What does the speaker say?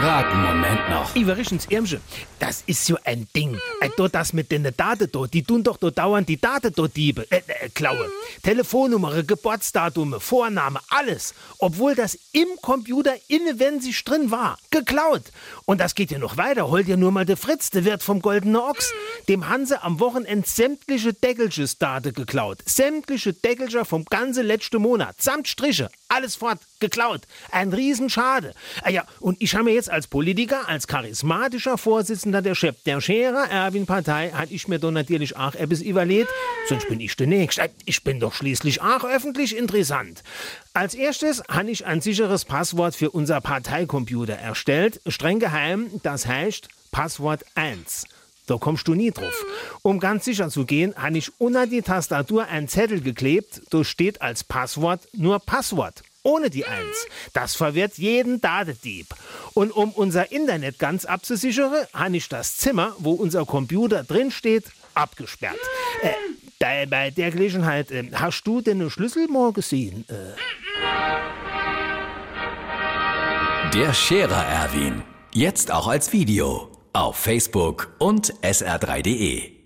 grad Moment noch. Iverichens Irmsche, das ist so ein Ding. Äh, das mit den Daten dort, die tun doch dort dauernd die Daten dort Diebe, äh, äh, klaue. Telefonnummer, Geburtsdatum, Vorname, alles. Obwohl das im Computer inne, wenn sie drin war, geklaut. Und das geht ja noch weiter. Holt ja nur mal der Fritz, der Wirt vom Goldene Ochs. Dem Hanse am Wochenende sämtliche Deckelches Daten geklaut. Sämtliche Deckelcher vom ganzen letzten Monat. Samt Striche. Alles fort. Geklaut. Ein Riesenschade. Ah ja, und ich habe mir jetzt als Politiker, als charismatischer Vorsitzender der Chef der Scherer Erwin Partei, hat ich mir doch natürlich auch etwas überlegt. Sonst bin ich der Nächste. Ich bin doch schließlich auch öffentlich interessant. Als erstes habe ich ein sicheres Passwort für unser Parteicomputer erstellt. Streng geheim, das heißt Passwort 1. Da kommst du nie drauf. Um ganz sicher zu gehen, habe ich unter die Tastatur einen Zettel geklebt. Da steht als Passwort nur Passwort. Ohne die Eins. Das verwirrt jeden Datedieb. Und um unser Internet ganz abzusichern, habe ich das Zimmer, wo unser Computer drin steht, abgesperrt. Äh, bei, bei der Gelegenheit, äh, hast du denn den Schlüssel mal gesehen? Äh, Der Scherer Erwin. Jetzt auch als Video. Auf Facebook und sr3.de.